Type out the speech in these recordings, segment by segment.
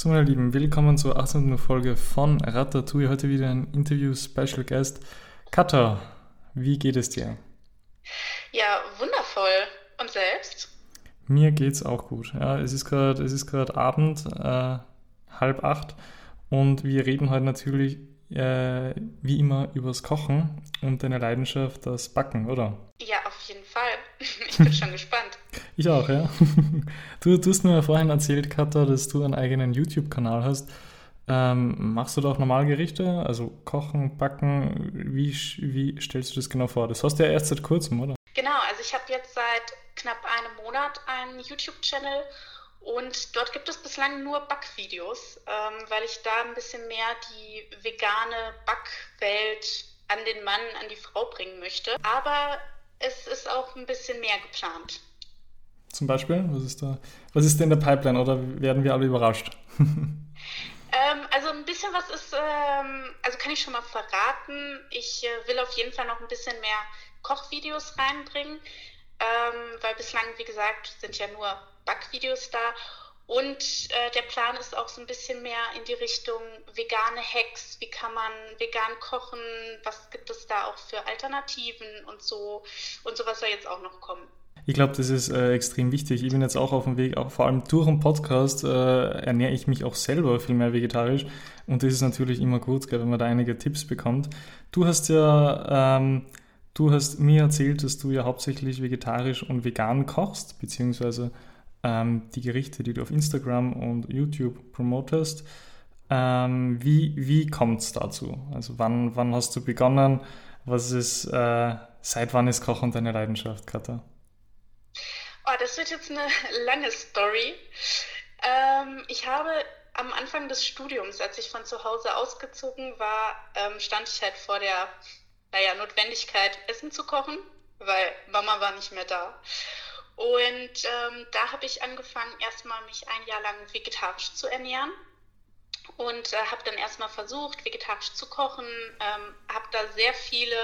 So, meine Lieben, willkommen zur 18. Folge von Ratatouille. Heute wieder ein Interview Special Guest. Katha, wie geht es dir? Ja, wundervoll. Und selbst? Mir geht's auch gut. Ja, es ist gerade, es ist gerade Abend, äh, halb acht, und wir reden heute natürlich äh, wie immer übers Kochen und deine Leidenschaft, das Backen, oder? Ja, auf jeden Fall. Ich bin schon gespannt. Ich auch, ja. Du, du hast mir ja vorhin erzählt, Katha, dass du einen eigenen YouTube-Kanal hast. Ähm, machst du da auch Normalgerichte, also Kochen, Backen? Wie, wie stellst du das genau vor? Das hast du ja erst seit kurzem, oder? Genau, also ich habe jetzt seit knapp einem Monat einen YouTube-Channel und dort gibt es bislang nur Backvideos, ähm, weil ich da ein bisschen mehr die vegane Backwelt an den Mann, an die Frau bringen möchte. Aber es ist auch ein bisschen mehr geplant. Zum Beispiel? Was ist da? Was ist denn der Pipeline oder werden wir alle überrascht? ähm, also ein bisschen was ist, ähm, also kann ich schon mal verraten. Ich äh, will auf jeden Fall noch ein bisschen mehr Kochvideos reinbringen, ähm, weil bislang, wie gesagt, sind ja nur Backvideos da. Und äh, der Plan ist auch so ein bisschen mehr in die Richtung vegane Hacks. Wie kann man vegan kochen? Was gibt es da auch für Alternativen und so? Und sowas soll jetzt auch noch kommen. Ich glaube, das ist äh, extrem wichtig. Ich bin jetzt auch auf dem Weg, auch vor allem durch den Podcast äh, ernähre ich mich auch selber viel mehr vegetarisch. Und das ist natürlich immer gut, gell, wenn man da einige Tipps bekommt. Du hast ja, ähm, du hast mir erzählt, dass du ja hauptsächlich vegetarisch und vegan kochst, beziehungsweise ähm, die Gerichte, die du auf Instagram und YouTube promotest. Ähm, wie wie kommt es dazu? Also wann, wann hast du begonnen? Was ist, äh, seit wann ist Kochen deine Leidenschaft, Katha? Oh, das wird jetzt eine lange Story. Ähm, ich habe am Anfang des Studiums, als ich von zu Hause ausgezogen war, ähm, stand ich halt vor der naja, Notwendigkeit, Essen zu kochen, weil Mama war nicht mehr da. Und ähm, da habe ich angefangen, erstmal mich ein Jahr lang vegetarisch zu ernähren und äh, habe dann erstmal versucht, vegetarisch zu kochen, ähm, habe da sehr viele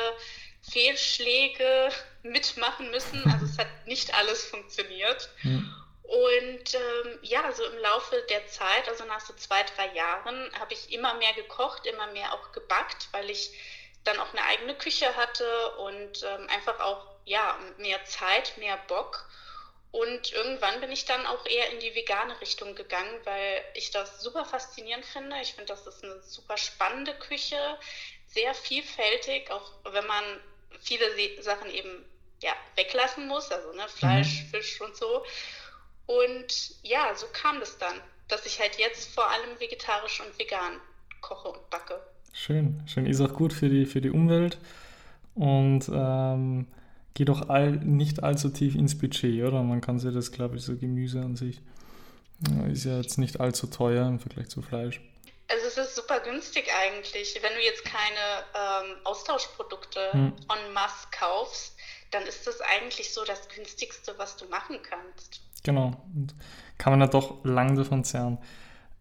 Fehlschläge mitmachen müssen. Also es hat nicht alles funktioniert. Mhm. Und ähm, ja, so im Laufe der Zeit, also nach so zwei, drei Jahren, habe ich immer mehr gekocht, immer mehr auch gebackt, weil ich dann auch eine eigene Küche hatte und ähm, einfach auch ja mehr Zeit, mehr Bock. Und irgendwann bin ich dann auch eher in die vegane Richtung gegangen, weil ich das super faszinierend finde. Ich finde, das ist eine super spannende Küche, sehr vielfältig, auch wenn man viele Sachen eben ja, weglassen muss, also ne, Fleisch, mhm. Fisch und so. Und ja, so kam das dann, dass ich halt jetzt vor allem vegetarisch und vegan koche und backe. Schön, schön. Ist auch gut für die, für die Umwelt. Und ähm, geht auch all, nicht allzu tief ins Budget, oder? Man kann sich das, glaube ich, so Gemüse an sich ist ja jetzt nicht allzu teuer im Vergleich zu Fleisch. Also es ist super günstig eigentlich. Wenn du jetzt keine ähm, Austauschprodukte hm. en masse kaufst, dann ist das eigentlich so das günstigste, was du machen kannst. Genau. Und kann man ja doch lang davon zehren.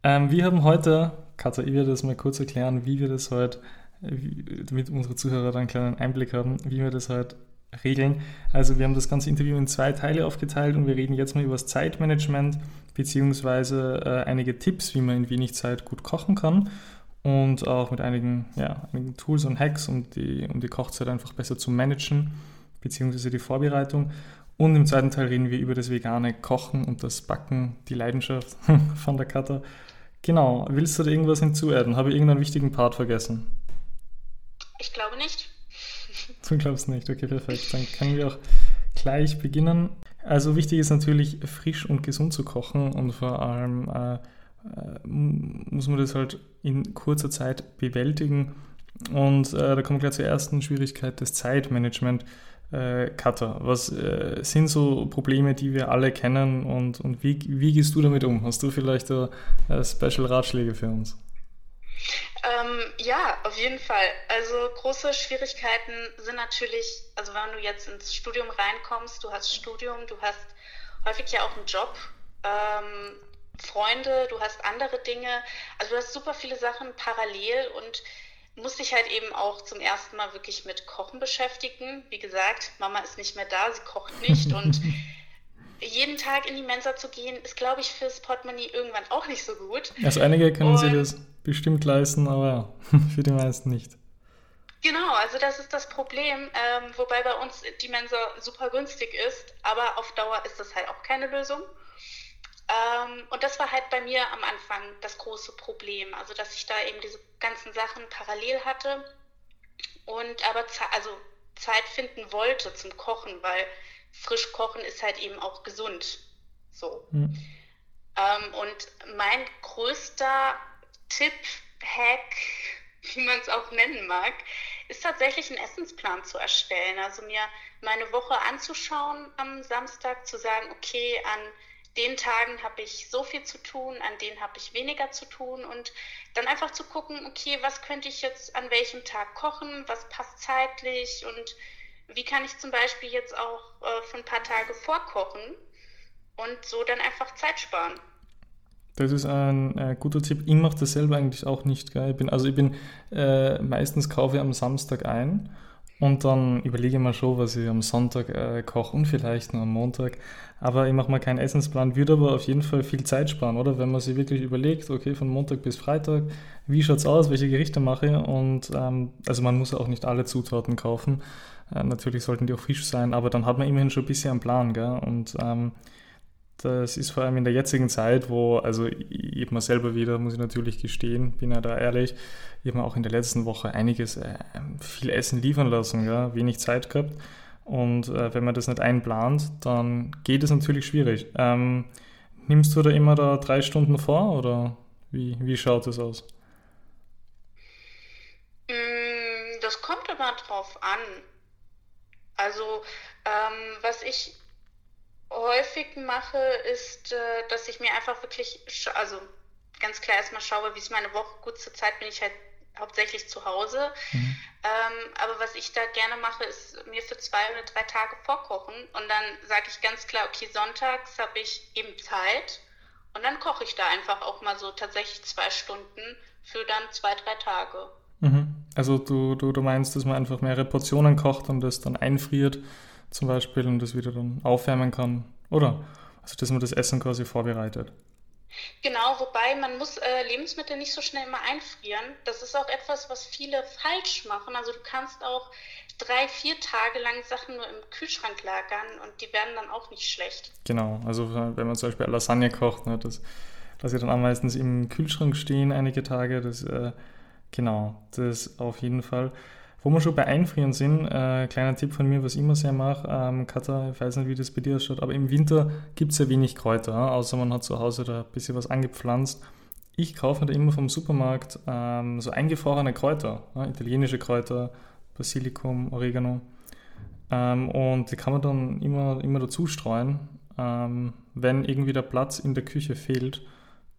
Ähm, wir haben heute, Katja, ich werde das mal kurz erklären, wie wir das heute, damit unsere Zuhörer da einen kleinen Einblick haben, wie wir das heute regeln. Also wir haben das ganze Interview in zwei Teile aufgeteilt und wir reden jetzt mal über das Zeitmanagement beziehungsweise äh, einige Tipps, wie man in wenig Zeit gut kochen kann und auch mit einigen, ja, einigen Tools und Hacks, um die, um die Kochzeit einfach besser zu managen beziehungsweise die Vorbereitung. Und im zweiten Teil reden wir über das vegane Kochen und das Backen, die Leidenschaft von der Katha. Genau, willst du da irgendwas hinzuadden? Habe ich irgendeinen wichtigen Part vergessen? Ich glaube nicht. Du glaubst nicht, okay, perfekt. Dann können wir auch gleich beginnen. Also wichtig ist natürlich, frisch und gesund zu kochen und vor allem äh, äh, muss man das halt in kurzer Zeit bewältigen. Und äh, da kommen wir gleich zur ersten Schwierigkeit, das Zeitmanagement. Äh, Cutter, was äh, sind so Probleme, die wir alle kennen und, und wie, wie gehst du damit um? Hast du vielleicht äh, Special Ratschläge für uns? Ähm, ja, auf jeden Fall. Also große Schwierigkeiten sind natürlich, also wenn du jetzt ins Studium reinkommst, du hast Studium, du hast häufig ja auch einen Job, ähm, Freunde, du hast andere Dinge, also du hast super viele Sachen parallel und musst dich halt eben auch zum ersten Mal wirklich mit Kochen beschäftigen. Wie gesagt, Mama ist nicht mehr da, sie kocht nicht und jeden Tag in die Mensa zu gehen, ist, glaube ich, fürs Portemonnaie irgendwann auch nicht so gut. Also einige können Und, sich das bestimmt leisten, aber für die meisten nicht. Genau, also das ist das Problem, ähm, wobei bei uns die Mensa super günstig ist, aber auf Dauer ist das halt auch keine Lösung. Ähm, und das war halt bei mir am Anfang das große Problem, also dass ich da eben diese ganzen Sachen parallel hatte und aber also Zeit finden wollte zum Kochen, weil frisch kochen ist halt eben auch gesund. So. Mhm. Ähm, und mein größter Tipp, Hack, wie man es auch nennen mag, ist tatsächlich einen Essensplan zu erstellen. Also mir meine Woche anzuschauen am Samstag, zu sagen, okay, an den Tagen habe ich so viel zu tun, an denen habe ich weniger zu tun und dann einfach zu gucken, okay, was könnte ich jetzt an welchem Tag kochen, was passt zeitlich und wie kann ich zum Beispiel jetzt auch äh, für ein paar Tage vorkochen und so dann einfach Zeit sparen. Das ist ein äh, guter Tipp. Ich mache das selber eigentlich auch nicht. Gell? Ich bin, also ich bin äh, meistens kaufe ich am Samstag ein und dann überlege ich mir schon, was ich am Sonntag äh, koche und vielleicht noch am Montag. Aber ich mache mal keinen Essensplan, würde aber auf jeden Fall viel Zeit sparen, oder? Wenn man sich wirklich überlegt, okay, von Montag bis Freitag, wie schaut es aus, welche Gerichte mache ich? Und ähm, also man muss auch nicht alle Zutaten kaufen. Äh, natürlich sollten die auch frisch sein, aber dann hat man immerhin schon ein bisschen einen Plan, gell? Und ähm, das ist vor allem in der jetzigen Zeit, wo, also ich habe mir selber wieder, muss ich natürlich gestehen, bin ja da ehrlich, ich habe mir auch in der letzten Woche einiges, äh, viel Essen liefern lassen, ja, wenig Zeit gehabt. Und äh, wenn man das nicht einplant, dann geht es natürlich schwierig. Ähm, nimmst du da immer da drei Stunden vor oder wie, wie schaut das aus? Mm, das kommt immer drauf an. Also, ähm, was ich häufig mache, ist, äh, dass ich mir einfach wirklich, also ganz klar erstmal schaue, wie ist meine Woche. Gut, zur Zeit bin ich halt hauptsächlich zu Hause. Mhm. Ähm, aber was ich da gerne mache, ist mir für zwei oder drei Tage vorkochen. Und dann sage ich ganz klar, okay, sonntags habe ich eben Zeit. Und dann koche ich da einfach auch mal so tatsächlich zwei Stunden für dann zwei, drei Tage. Mhm. Also du, du, du meinst, dass man einfach mehrere Portionen kocht und das dann einfriert zum Beispiel und das wieder dann aufwärmen kann, oder? Also dass man das Essen quasi vorbereitet. Genau, wobei man muss äh, Lebensmittel nicht so schnell immer einfrieren. Das ist auch etwas, was viele falsch machen. Also du kannst auch drei, vier Tage lang Sachen nur im Kühlschrank lagern und die werden dann auch nicht schlecht. Genau, also wenn man zum Beispiel Lasagne kocht, ne, das lasse ich dann auch meistens im Kühlschrank stehen einige Tage. Das, äh, genau, das auf jeden Fall. Wo wir schon bei Einfrieren sind, äh, kleiner Tipp von mir, was ich immer sehr mache, ähm, Katha, ich weiß nicht, wie das bei dir ausschaut, aber im Winter gibt es ja wenig Kräuter, außer man hat zu Hause da ein bisschen was angepflanzt. Ich kaufe da immer vom Supermarkt ähm, so eingefrorene Kräuter, ja, italienische Kräuter, Basilikum, Oregano. Ähm, und die kann man dann immer, immer dazu streuen, ähm, wenn irgendwie der Platz in der Küche fehlt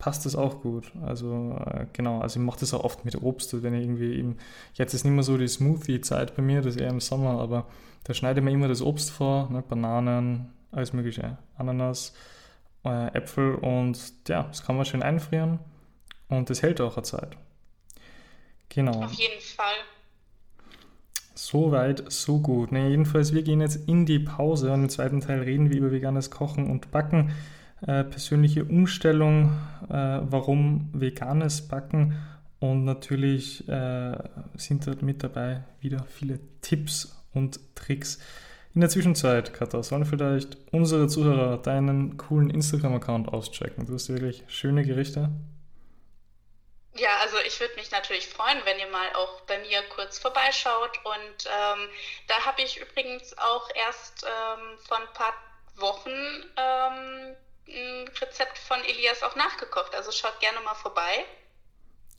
passt das auch gut. Also äh, genau, also ich mache das auch oft mit Obst, wenn ich irgendwie eben, jetzt ist nicht mehr so die Smoothie-Zeit bei mir, das ist eher im Sommer, aber da schneide ich mir immer das Obst vor, ne, Bananen, alles mögliche, Ananas, äh, Äpfel und ja, das kann man schön einfrieren und das hält auch eine Zeit. Genau. Auf jeden Fall. So weit, so gut. Ne, jedenfalls, wir gehen jetzt in die Pause und im zweiten Teil reden wir über veganes Kochen und Backen äh, persönliche Umstellung, äh, warum veganes Backen und natürlich äh, sind dort mit dabei wieder viele Tipps und Tricks. In der Zwischenzeit, Katha, sollen vielleicht unsere Zuhörer deinen coolen Instagram-Account auschecken? Du hast wirklich schöne Gerichte. Ja, also ich würde mich natürlich freuen, wenn ihr mal auch bei mir kurz vorbeischaut. Und ähm, da habe ich übrigens auch erst ähm, vor ein paar Wochen ähm, ein Rezept von Elias auch nachgekocht. Also schaut gerne mal vorbei.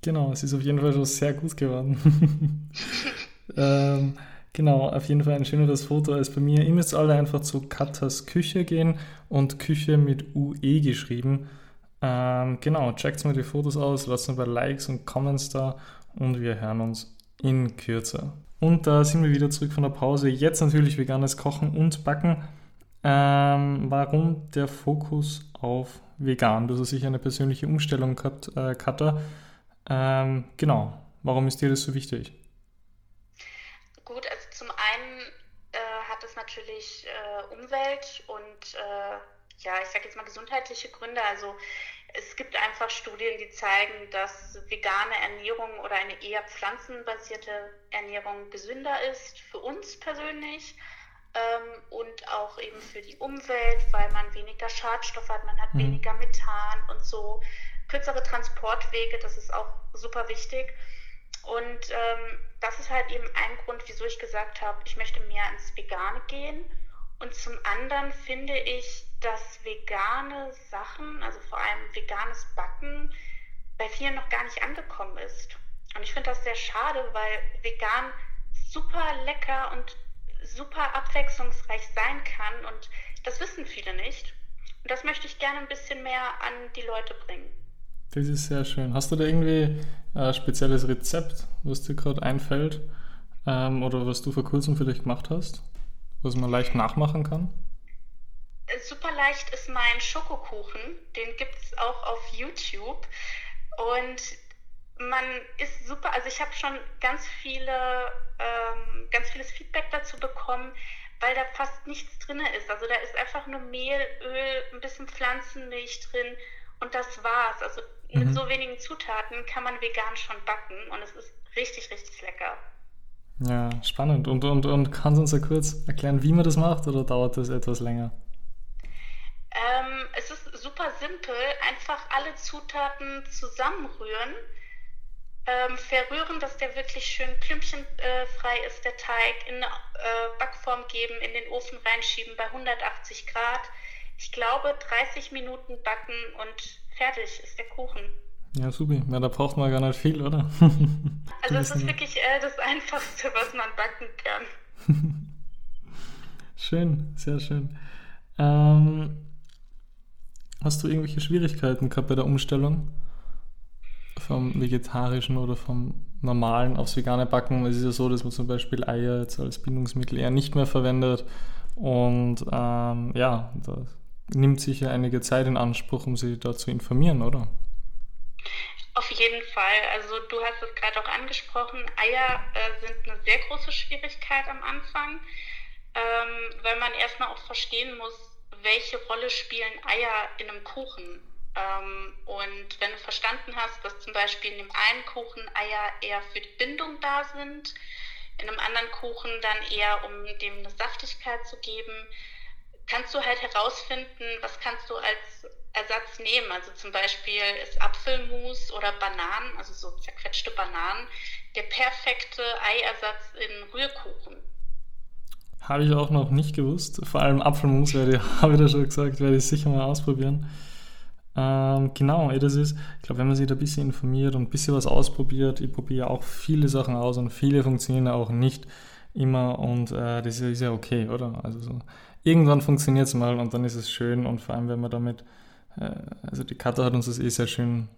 Genau, es ist auf jeden Fall schon sehr gut geworden. ähm, genau, auf jeden Fall ein schöneres Foto als bei mir. Ihr müsst alle einfach zu Katas Küche gehen und Küche mit UE geschrieben. Ähm, genau, checkt mal die Fotos aus, lasst ein paar Likes und Comments da und wir hören uns in Kürze. Und da sind wir wieder zurück von der Pause. Jetzt natürlich veganes Kochen und Backen. Ähm, warum der Fokus auf vegan? Du hast sicher eine persönliche Umstellung gehabt, äh, Katha. Ähm, genau, warum ist dir das so wichtig? Gut, also zum einen äh, hat es natürlich äh, Umwelt- und äh, ja, ich sage jetzt mal gesundheitliche Gründe. Also es gibt einfach Studien, die zeigen, dass vegane Ernährung oder eine eher pflanzenbasierte Ernährung gesünder ist für uns persönlich ähm, und auch eben für die Umwelt, weil man weniger Schadstoffe hat, man hat mhm. weniger Methan und so. Kürzere Transportwege, das ist auch super wichtig. Und ähm, das ist halt eben ein Grund, wieso ich gesagt habe, ich möchte mehr ins Vegane gehen. Und zum anderen finde ich, dass vegane Sachen, also vor allem veganes Backen, bei vielen noch gar nicht angekommen ist. Und ich finde das sehr schade, weil vegan super lecker und super abwechslungsreich sein kann und das wissen viele nicht. Und das möchte ich gerne ein bisschen mehr an die Leute bringen. Das ist sehr schön. Hast du da irgendwie ein spezielles Rezept, was dir gerade einfällt ähm, oder was du vor kurzem vielleicht gemacht hast, was man leicht nachmachen kann? Super leicht ist mein Schokokuchen. Den gibt es auch auf YouTube. Und man ist super, also ich habe schon ganz viele, ähm, ganz vieles Feedback dazu bekommen, weil da fast nichts drin ist. Also da ist einfach nur Mehl, Öl, ein bisschen Pflanzenmilch drin und das war's. Also mhm. mit so wenigen Zutaten kann man vegan schon backen und es ist richtig, richtig lecker. Ja, spannend. Und, und, und kannst du uns ja kurz erklären, wie man das macht oder dauert das etwas länger? Ähm, es ist super simpel. Einfach alle Zutaten zusammenrühren ähm, verrühren, dass der wirklich schön klümpchenfrei ist, der Teig, in eine äh, Backform geben, in den Ofen reinschieben bei 180 Grad. Ich glaube, 30 Minuten backen und fertig ist der Kuchen. Ja, super. Ja, da braucht man gar nicht viel, oder? also es ist wirklich äh, das Einfachste, was man backen kann. schön, sehr schön. Ähm, hast du irgendwelche Schwierigkeiten gehabt bei der Umstellung? Vom vegetarischen oder vom normalen aufs vegane Backen. Es ist ja so, dass man zum Beispiel Eier jetzt als Bindungsmittel eher nicht mehr verwendet. Und ähm, ja, das nimmt sicher einige Zeit in Anspruch, um sich da zu informieren, oder? Auf jeden Fall. Also du hast es gerade auch angesprochen. Eier äh, sind eine sehr große Schwierigkeit am Anfang, ähm, weil man erstmal auch verstehen muss, welche Rolle spielen Eier in einem Kuchen. Ähm, und wenn du verstanden hast, dass zum Beispiel in dem einen Kuchen Eier eher für die Bindung da sind, in einem anderen Kuchen dann eher, um dem eine Saftigkeit zu geben, kannst du halt herausfinden, was kannst du als Ersatz nehmen. Also zum Beispiel ist Apfelmus oder Bananen, also so zerquetschte Bananen, der perfekte Eiersatz in Rührkuchen. Habe ich auch noch nicht gewusst. Vor allem Apfelmus, habe ich da schon gesagt, werde ich sicher mal ausprobieren. Ähm, genau, das ist, ich glaube, wenn man sich da ein bisschen informiert und ein bisschen was ausprobiert, ich probiere auch viele Sachen aus und viele funktionieren auch nicht immer und äh, das ist ja okay, oder? Also so, irgendwann funktioniert es mal und dann ist es schön und vor allem, wenn man damit, äh, also die Katha hat uns das eh sehr schön,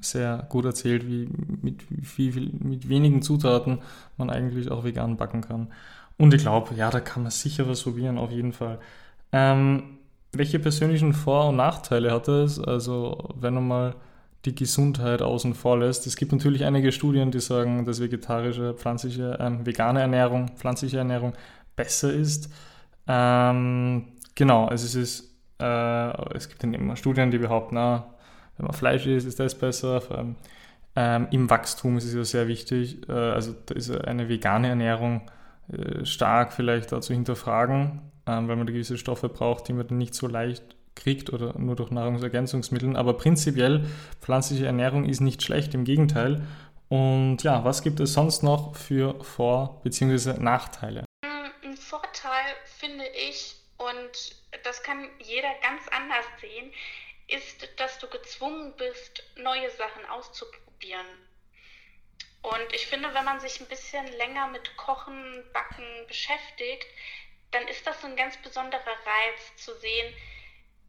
sehr gut erzählt, wie mit, wie viel, mit wenigen Zutaten man eigentlich auch vegan backen kann. Und ich glaube, ja, da kann man sicher was probieren, auf jeden Fall. Ähm, welche persönlichen Vor- und Nachteile hat es? Also, wenn man mal die Gesundheit außen vor lässt. Es gibt natürlich einige Studien, die sagen, dass vegetarische, pflanzliche, äh, vegane Ernährung, pflanzliche Ernährung besser ist. Ähm, genau, es ist, äh, es gibt dann immer Studien, die behaupten, na, wenn man Fleisch isst, ist das besser. Vor allem ähm, im Wachstum ist es ja sehr wichtig. Äh, also da ist eine vegane Ernährung äh, stark vielleicht da zu hinterfragen ähm, weil man gewisse Stoffe braucht, die man dann nicht so leicht kriegt oder nur durch Nahrungsergänzungsmittel. Aber prinzipiell, pflanzliche Ernährung ist nicht schlecht, im Gegenteil. Und ja, was gibt es sonst noch für Vor- bzw. Nachteile? Ein Vorteil finde ich, und das kann jeder ganz anders sehen, ist, dass du gezwungen bist, neue Sachen auszuprobieren. Und ich finde, wenn man sich ein bisschen länger mit Kochen, Backen beschäftigt, dann ist das so ein ganz besonderer Reiz zu sehen,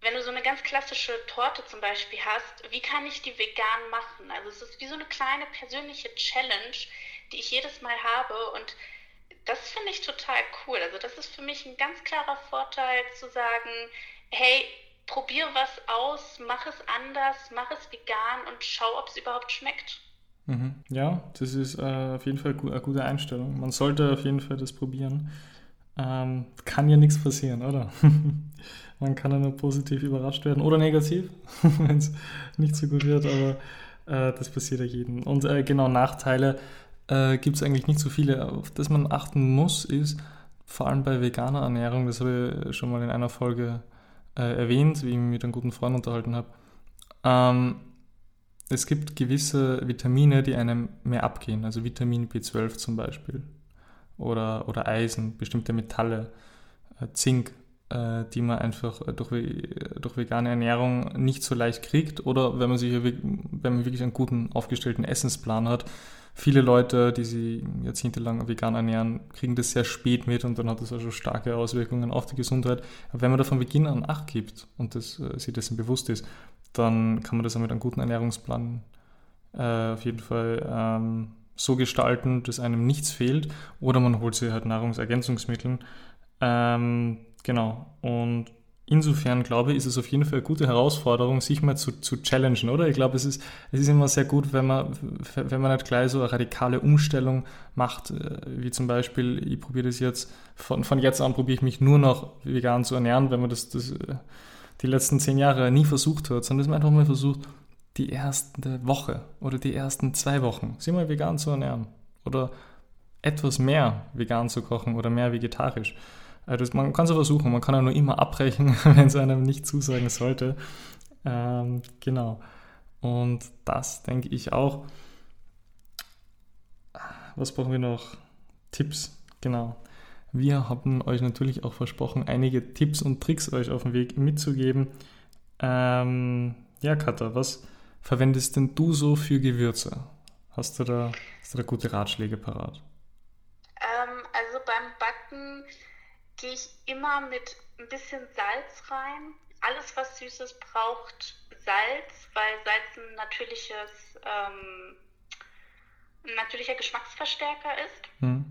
wenn du so eine ganz klassische Torte zum Beispiel hast, wie kann ich die vegan machen? Also es ist wie so eine kleine persönliche Challenge, die ich jedes Mal habe und das finde ich total cool. Also das ist für mich ein ganz klarer Vorteil zu sagen, hey, probier was aus, mach es anders, mach es vegan und schau, ob es überhaupt schmeckt. Mhm. Ja, das ist äh, auf jeden Fall eine gute Einstellung. Man sollte auf jeden Fall das probieren. Ähm, kann ja nichts passieren, oder? Man kann ja nur positiv überrascht werden oder negativ, wenn es nicht so gut wird, aber äh, das passiert ja jedem. Und äh, genau, Nachteile äh, gibt es eigentlich nicht so viele. Auf das man achten muss, ist vor allem bei veganer Ernährung, das habe ich schon mal in einer Folge äh, erwähnt, wie ich mich mit einem guten Freund unterhalten habe. Ähm, es gibt gewisse Vitamine, die einem mehr abgehen, also Vitamin B12 zum Beispiel oder, oder Eisen, bestimmte Metalle, äh, Zink, äh, die man einfach durch, durch vegane Ernährung nicht so leicht kriegt oder wenn man sich wenn man wirklich einen guten aufgestellten Essensplan hat. Viele Leute, die sich jahrzehntelang vegan ernähren, kriegen das sehr spät mit und dann hat das schon starke Auswirkungen auf die Gesundheit. Aber wenn man da von Beginn an Acht gibt und das, äh, sich dessen bewusst ist, dann kann man das auch mit einem guten Ernährungsplan äh, auf jeden Fall ähm, so gestalten, dass einem nichts fehlt. Oder man holt sich halt Nahrungsergänzungsmittel. Ähm, genau. Und insofern glaube ich, ist es auf jeden Fall eine gute Herausforderung, sich mal zu, zu challengen, oder? Ich glaube, es ist, es ist immer sehr gut, wenn man, wenn man nicht gleich so eine radikale Umstellung macht, äh, wie zum Beispiel, ich probiere das jetzt, von, von jetzt an probiere ich mich nur noch vegan zu ernähren, wenn man das, das äh, die letzten zehn Jahre nie versucht hat, sondern dass man einfach mal versucht, die erste Woche oder die ersten zwei Wochen sich mal vegan zu ernähren oder etwas mehr vegan zu kochen oder mehr vegetarisch. Also man kann es versuchen, man kann ja nur immer abbrechen, wenn es einem nicht zusagen sollte. Ähm, genau. Und das denke ich auch. Was brauchen wir noch? Tipps, genau. Wir haben euch natürlich auch versprochen, einige Tipps und Tricks euch auf den Weg mitzugeben. Ähm, ja, Katha, was verwendest denn du so für Gewürze? Hast du da, hast du da gute Ratschläge parat? Ähm, also beim Backen gehe ich immer mit ein bisschen Salz rein. Alles, was Süßes braucht Salz, weil Salz ein natürliches, ähm, ein natürlicher Geschmacksverstärker ist. Hm.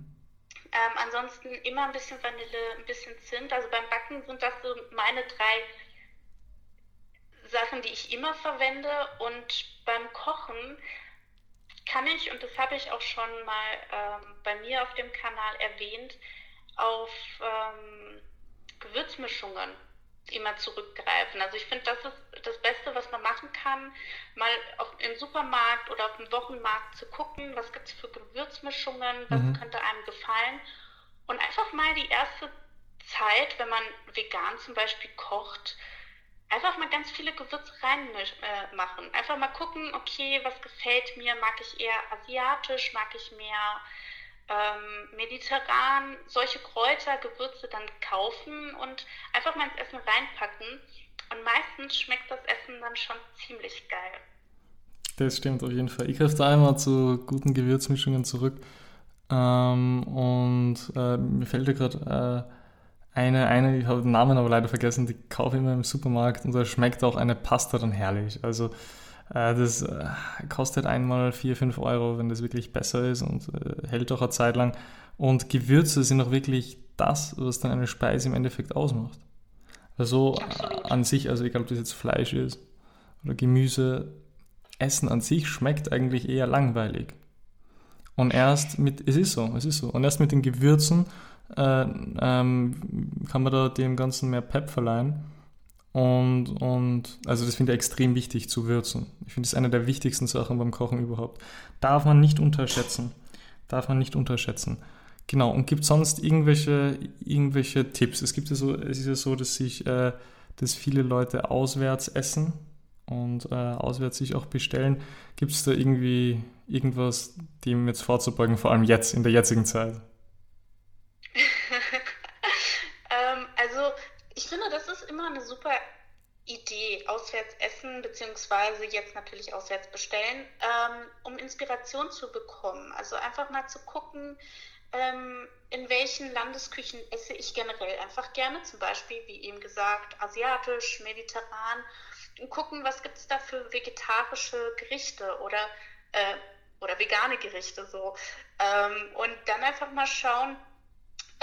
Ähm, ansonsten immer ein bisschen Vanille, ein bisschen Zimt. Also beim Backen sind das so meine drei Sachen, die ich immer verwende. Und beim Kochen kann ich, und das habe ich auch schon mal ähm, bei mir auf dem Kanal erwähnt, auf ähm, Gewürzmischungen immer zurückgreifen. Also ich finde, das ist das Beste, was man machen kann, mal auf, im Supermarkt oder auf dem Wochenmarkt zu gucken, was gibt es für Gewürzmischungen, was mhm. könnte einem gefallen. Und einfach mal die erste Zeit, wenn man vegan zum Beispiel kocht, einfach mal ganz viele Gewürze reinmachen. Äh, einfach mal gucken, okay, was gefällt mir? Mag ich eher asiatisch? Mag ich mehr ähm, mediterran, solche Kräuter, Gewürze dann kaufen und einfach mal ins Essen reinpacken. Und meistens schmeckt das Essen dann schon ziemlich geil. Das stimmt auf jeden Fall. Ich greife da einmal zu guten Gewürzmischungen zurück. Ähm, und äh, mir fällt ja gerade äh, eine, eine, ich habe den Namen aber leider vergessen, die kaufe ich immer im Supermarkt und da schmeckt auch eine Pasta dann herrlich. Also äh, das äh, kostet einmal 4, 5 Euro, wenn das wirklich besser ist und äh, hält auch eine Zeit lang. Und Gewürze sind auch wirklich das, was dann eine Speise im Endeffekt ausmacht. Also an sich, also egal ob das jetzt Fleisch ist oder Gemüse, Essen an sich schmeckt eigentlich eher langweilig. Und erst mit, es ist so, es ist so. Und erst mit den Gewürzen äh, ähm, kann man da dem Ganzen mehr Pep verleihen. Und, und also das finde ich extrem wichtig zu würzen. Ich finde es eine der wichtigsten Sachen beim Kochen überhaupt. Darf man nicht unterschätzen. Darf man nicht unterschätzen. Genau, und gibt sonst irgendwelche, irgendwelche Tipps? Es gibt ja so, es ist ja so, dass sich, äh, dass viele Leute auswärts essen und äh, auswärts sich auch bestellen. Gibt es da irgendwie irgendwas, dem jetzt vorzubeugen, vor allem jetzt, in der jetzigen Zeit? Ich finde, das ist immer eine super Idee, auswärts essen, beziehungsweise jetzt natürlich auswärts bestellen, ähm, um Inspiration zu bekommen. Also einfach mal zu gucken, ähm, in welchen Landesküchen esse ich generell einfach gerne, zum Beispiel, wie eben gesagt, asiatisch, mediterran, und gucken, was gibt es da für vegetarische Gerichte oder, äh, oder vegane Gerichte so. Ähm, und dann einfach mal schauen,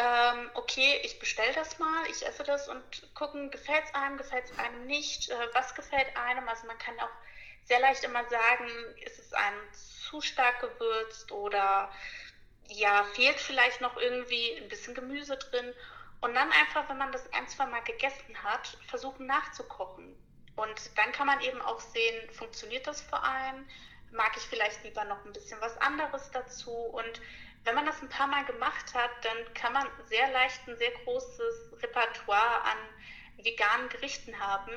ähm, okay, ich bestelle das mal, ich esse das und gucken, gefällt es einem, gefällt es einem nicht, äh, was gefällt einem. Also man kann auch sehr leicht immer sagen, ist es einem zu stark gewürzt oder ja, fehlt vielleicht noch irgendwie ein bisschen Gemüse drin. Und dann einfach, wenn man das ein, zwei Mal gegessen hat, versuchen nachzukochen. Und dann kann man eben auch sehen, funktioniert das vor allem? Mag ich vielleicht lieber noch ein bisschen was anderes dazu? Und wenn man das ein paar Mal gemacht hat, dann kann man sehr leicht ein sehr großes Repertoire an veganen Gerichten haben,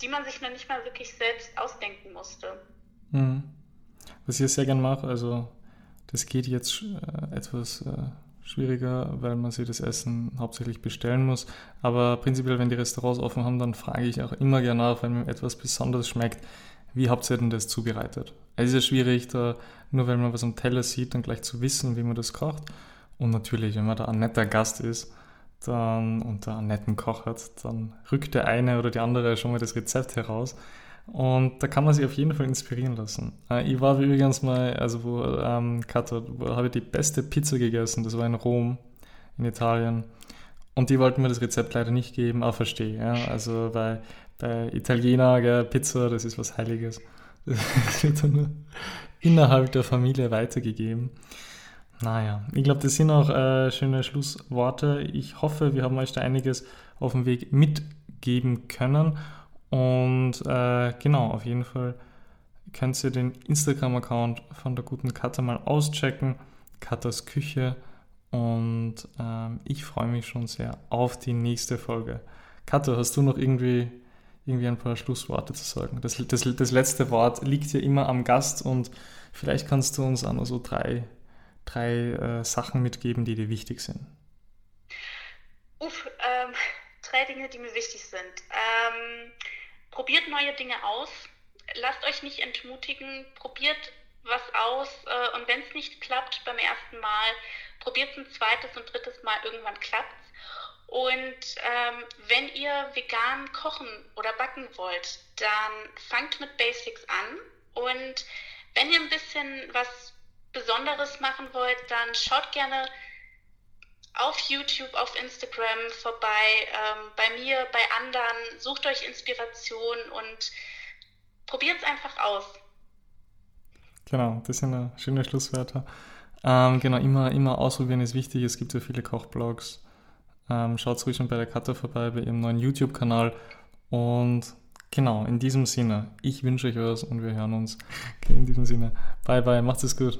die man sich noch nicht mal wirklich selbst ausdenken musste. Mhm. Was ich sehr gerne mache, also das geht jetzt äh, etwas äh, schwieriger, weil man sich das Essen hauptsächlich bestellen muss. Aber prinzipiell, wenn die Restaurants offen haben, dann frage ich auch immer gerne nach, wenn mir etwas besonders schmeckt, wie habt ihr denn das zubereitet? Es ist ja schwierig, da nur weil man was am Teller sieht, dann gleich zu wissen, wie man das kocht. Und natürlich, wenn man da ein netter Gast ist dann, und da einen netten Koch hat, dann rückt der eine oder die andere schon mal das Rezept heraus. Und da kann man sich auf jeden Fall inspirieren lassen. Äh, ich war übrigens mal, also wo ähm, wo habe ich die beste Pizza gegessen, das war in Rom, in Italien. Und die wollten mir das Rezept leider nicht geben, aber verstehe. Ja? Also bei, bei Italiener, gell, Pizza, das ist was Heiliges. Das wird dann nur innerhalb der Familie weitergegeben. Naja, ich glaube, das sind auch äh, schöne Schlussworte. Ich hoffe, wir haben euch da einiges auf dem Weg mitgeben können. Und äh, genau, auf jeden Fall könnt ihr den Instagram-Account von der guten Katha mal auschecken. Katas Küche. Und ähm, ich freue mich schon sehr auf die nächste Folge. Katha, hast du noch irgendwie, irgendwie ein paar Schlussworte zu sagen? Das, das, das letzte Wort liegt ja immer am Gast und vielleicht kannst du uns auch noch so drei, drei äh, Sachen mitgeben, die dir wichtig sind. Uff, ähm, drei Dinge, die mir wichtig sind. Ähm, probiert neue Dinge aus, lasst euch nicht entmutigen, probiert was aus äh, und wenn es nicht klappt beim ersten Mal, probiert es ein zweites und drittes Mal, irgendwann klappt. Und ähm, wenn ihr vegan kochen oder backen wollt, dann fangt mit Basics an. Und wenn ihr ein bisschen was Besonderes machen wollt, dann schaut gerne auf YouTube, auf Instagram vorbei, ähm, bei mir, bei anderen. Sucht euch Inspiration und probiert es einfach aus. Genau, das sind schöne Schlusswörter. Ähm, genau, immer, immer ausprobieren ist wichtig. Es gibt ja viele Kochblogs. Ähm, Schaut ruhig schon bei der Katja vorbei, bei ihrem neuen YouTube-Kanal. Und genau, in diesem Sinne, ich wünsche euch was und wir hören uns. Okay, in diesem Sinne, bye bye, macht es gut.